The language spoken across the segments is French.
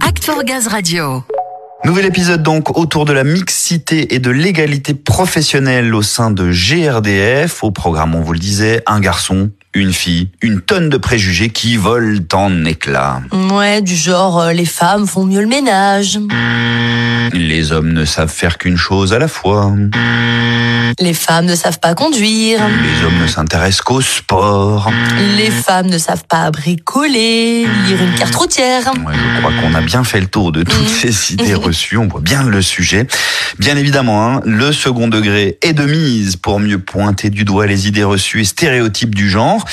Act for Gaz Radio. Nouvel épisode donc autour de la mixité et de l'égalité professionnelle au sein de GRDF. Au programme, on vous le disait, un garçon, une fille, une tonne de préjugés qui volent en éclats. Ouais, du genre, euh, les femmes font mieux le ménage. Les hommes ne savent faire qu'une chose à la fois. Les femmes ne savent pas conduire. Les hommes ne s'intéressent qu'au sport. Les femmes ne savent pas bricoler, lire une carte routière. Ouais, je crois qu'on a bien fait le tour de toutes Mm. ces idées reçues. On voit bien le sujet. Bien évidemment, hein, le second degré est de mise pour mieux pointer du doigt les idées reçues et stéréotypes du genre.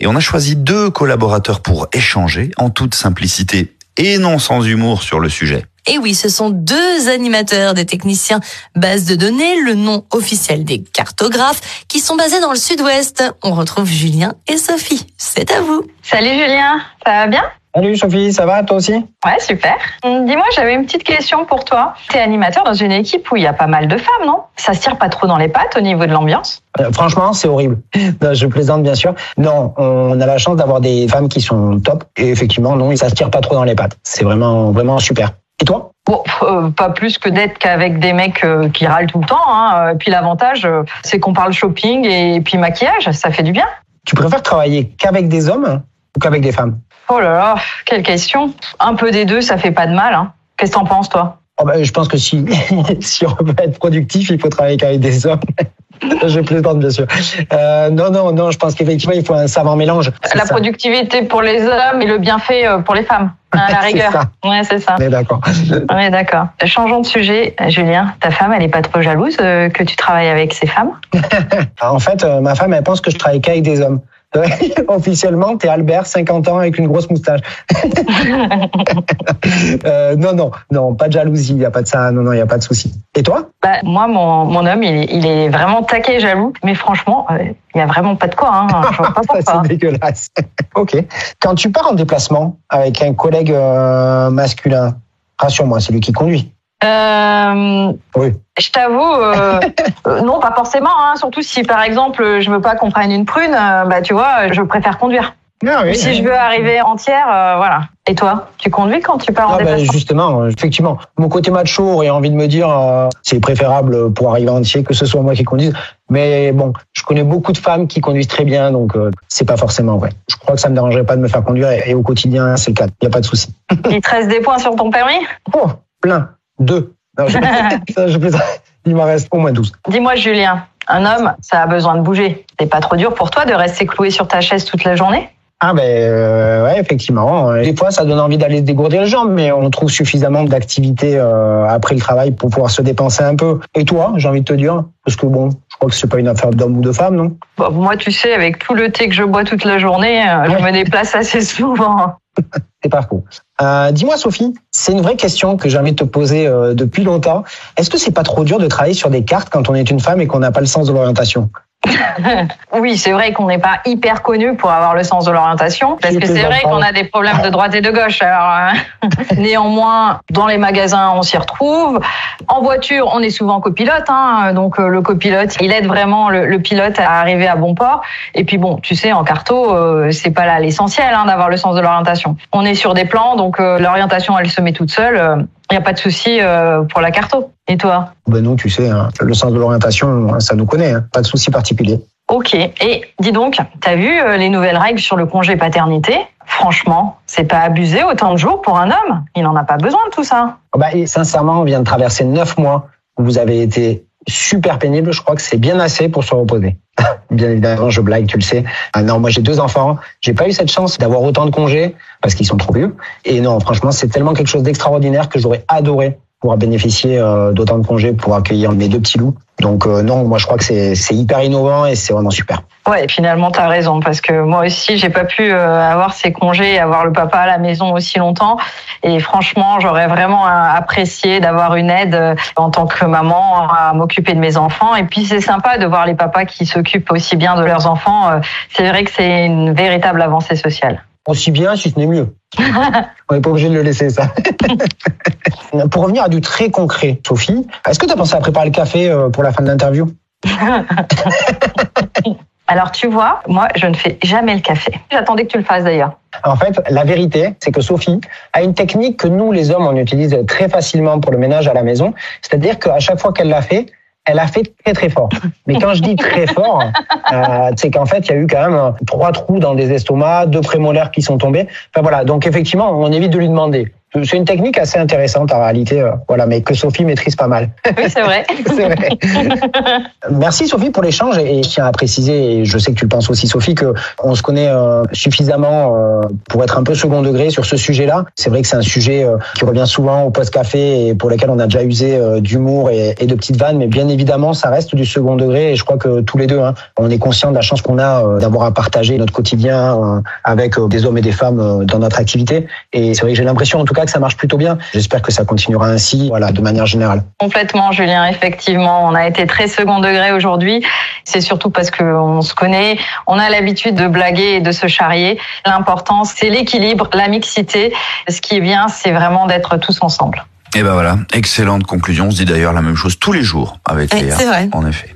Et on a choisi deux collaborateurs pour échanger en toute simplicité et non sans humour sur le sujet. Et oui, ce sont deux animateurs des techniciens base de données, le nom officiel des cartographes, qui sont basés dans le sud-ouest. On retrouve Julien et Sophie. C'est à vous. Salut Julien, ça va bien? Salut Sophie, ça va toi aussi? Ouais, super. Hum, Dis-moi, j'avais une petite question pour toi. T'es animateur dans une équipe où il y a pas mal de femmes, non? Ça se tire pas trop dans les pattes au niveau de l'ambiance? Euh, Franchement, c'est horrible. Non, je plaisante bien sûr. Non, on a la chance d'avoir des femmes qui sont top. Et effectivement, non, ça se tire pas trop dans les pattes. C'est vraiment, vraiment super. Et toi Bon, euh, pas plus que d'être qu'avec des mecs euh, qui râlent tout le temps. Hein. Et puis l'avantage, euh, c'est qu'on parle shopping et puis maquillage, ça fait du bien. Tu préfères travailler qu'avec des hommes ou qu'avec des femmes Oh là là, quelle question. Un peu des deux, ça fait pas de mal. Hein. Qu'est-ce que t'en penses, toi Oh ben, Je pense que si, si on veut être productif, il faut travailler qu'avec des hommes. je plaisante bien sûr. Euh, non, non, non, je pense qu'effectivement, il faut un savant mélange. La ça. productivité pour les hommes et le bienfait pour les femmes. À la rigueur. ça. Ouais, c'est ça. On est d'accord. On est d'accord. Changeons de sujet. Julien, ta femme, elle est pas trop jalouse euh, que tu travailles avec ces femmes? En fait, euh, ma femme, elle pense que je travaille qu'avec des hommes. Officiellement, t'es Albert, 50 ans, avec une grosse moustache. Euh, non, non, non, pas de jalousie, il n'y a pas de ça, non, non, il n'y a pas de souci. Et toi? Bah, Moi, mon, mon homme, il, est- il est vraiment taquet jaloux. Mais franchement, euh, il y a vraiment pas de quoi. Hein. Je vois pas Ça, c'est dégueulasse. ok. Quand tu pars en déplacement avec un collègue euh, masculin, rassure-moi, c'est lui qui conduit. Euh, Oui. je t'avoue, euh, euh, non, pas forcément. Hein. Surtout si, par exemple, je veux pas qu'on prenne une prune, euh, bah, tu vois, je préfère conduire. Ah, oui. Si je veux arriver entière, euh, voilà. Et toi, tu conduis quand tu pars en Ah, ben, déplacement? justement, euh, effectivement, mon côté macho aurait envie de me dire euh, c'est préférable pour arriver entier que ce soit moi qui conduise. Mais bon, je connais beaucoup de femmes qui conduisent très bien, donc euh, c'est pas forcément vrai. Je crois que ça me dérangerait pas de me faire conduire et, et au quotidien c'est le cas. Il y a pas de souci. Il te reste des points sur ton permis? Oh, plein, deux. Non, je, ça, je plaisante. Il m'en reste au moins 12. Dis-moi, Julien, un homme, ça a besoin de bouger. C'est pas trop dur pour toi de rester cloué sur ta chaise toute la journée? Ah ben euh, ouais, effectivement. Des fois, ça donne envie d'aller se dégourdir les jambes, mais on trouve suffisamment d'activités euh, après le travail pour pouvoir se dépenser un peu. Et toi, j'ai envie de te dire, parce que bon, je crois que c'est pas une affaire d'homme ou de femme, non? Bon, Moi, tu sais, avec tout le thé que je bois toute la journée, euh, je me déplace assez souvent. C'est pas faux. Euh, Dis-moi, Sophie, c'est une vraie question que j'ai envie de te poser euh, depuis longtemps. Est-ce que c'est pas trop dur de travailler sur des cartes quand on est une femme et qu'on n'a pas le sens de l'orientation? Oui, c'est vrai qu'on n'est pas hyper connu pour avoir le sens de l'orientation, parce que c'est vrai qu'on a des problèmes de droite et de gauche. Alors, euh, néanmoins, dans les magasins, on s'y retrouve. En voiture, on est souvent copilote, hein, donc euh, le copilote, il aide vraiment le, le pilote à arriver à bon port. Et puis bon, tu sais, en carto, euh, c'est pas là l'essentiel hein, d'avoir le sens de l'orientation. On est sur des plans, donc l'orientation, elle se met toute seule. Il n'y a pas de souci euh, pour la carto. Et toi? Ben non, tu sais, hein, le sens de l'orientation, ça nous connaît, hein, pas de souci particulier. Ok. Et dis donc, t'as vu euh, les nouvelles règles sur le congé paternité? Franchement, c'est pas abusé autant de jours pour un homme. Il n'en a pas besoin de tout ça. Oh bah, et sincèrement, on vient de traverser neuf mois où vous avez été super pénible. Je crois que c'est bien assez pour se reposer. bien évidemment, je blague, tu le sais. Ah non, moi j'ai deux enfants. J'ai pas eu cette chance d'avoir autant de congés parce qu'ils sont trop vieux. Et non, franchement, c'est tellement quelque chose d'extraordinaire que j'aurais adoré pouvoir bénéficier euh, d'autant de congés pour accueillir mes deux petits loups. Donc euh, non, moi je crois que c'est hyper innovant et c'est vraiment super. Ouais, finalement, t'as raison, parce que moi aussi, j'ai pas pu euh, avoir ces congés, avoir le papa à la maison aussi longtemps. Et franchement, j'aurais vraiment euh, apprécié d'avoir une aide euh, en tant que maman à m'occuper de mes enfants. Et puis, c'est sympa de voir les papas qui s'occupent aussi bien de leurs enfants. C'est vrai que c'est une véritable avancée sociale. Aussi bien, si ce n'est mieux. On n'est pas obligé de le laisser, ça. pour revenir à du très concret, Sophie, est-ce que tu as pensé à préparer le café euh, pour la fin de l'interview? Alors tu vois, moi je ne fais jamais le café. J'attendais que tu le fasses d'ailleurs. En fait, la vérité, c'est que Sophie a une technique que nous, les hommes, on utilise très facilement pour le ménage à la maison. C'est-à-dire qu'à chaque fois qu'elle l'a fait, elle a fait très très fort. Mais quand je dis très fort, euh, c'est qu'en fait, il y a eu quand même trois trous dans des estomacs, deux prémolaires qui sont tombés. Enfin voilà, donc effectivement, on évite de lui demander. C'est une technique assez intéressante en réalité, euh, voilà, mais que Sophie maîtrise pas mal. Oui, c'est vrai. c'est vrai. Merci Sophie pour l'échange et je tiens à préciser, et je sais que tu le penses aussi Sophie, que on se connaît euh, suffisamment euh, pour être un peu second degré sur ce sujet-là. C'est vrai que c'est un sujet euh, qui revient souvent au post-café et pour lequel on a déjà usé d'humour et, et, de petites vannes, mais bien évidemment, ça reste du second degré et je crois que tous les deux, hein, on est conscient de la chance qu'on a d'avoir à partager notre quotidien avec des hommes et des femmes dans notre activité. Et c'est vrai que j'ai l'impression en tout cas que ça marche plutôt bien. J'espère que ça continuera ainsi, voilà, de manière générale. Complètement, Julien. Effectivement, on a été très second degré aujourd'hui. C'est surtout parce qu'on se connaît, on a l'habitude de blaguer et de se charrier. L'important, c'est l'équilibre, la mixité. Ce qui est bien, c'est vraiment d'être tous ensemble. Et ben voilà, excellente conclusion. On se dit d'ailleurs la même chose tous les jours avec Ouais, Léa. c'est vrai. En effet.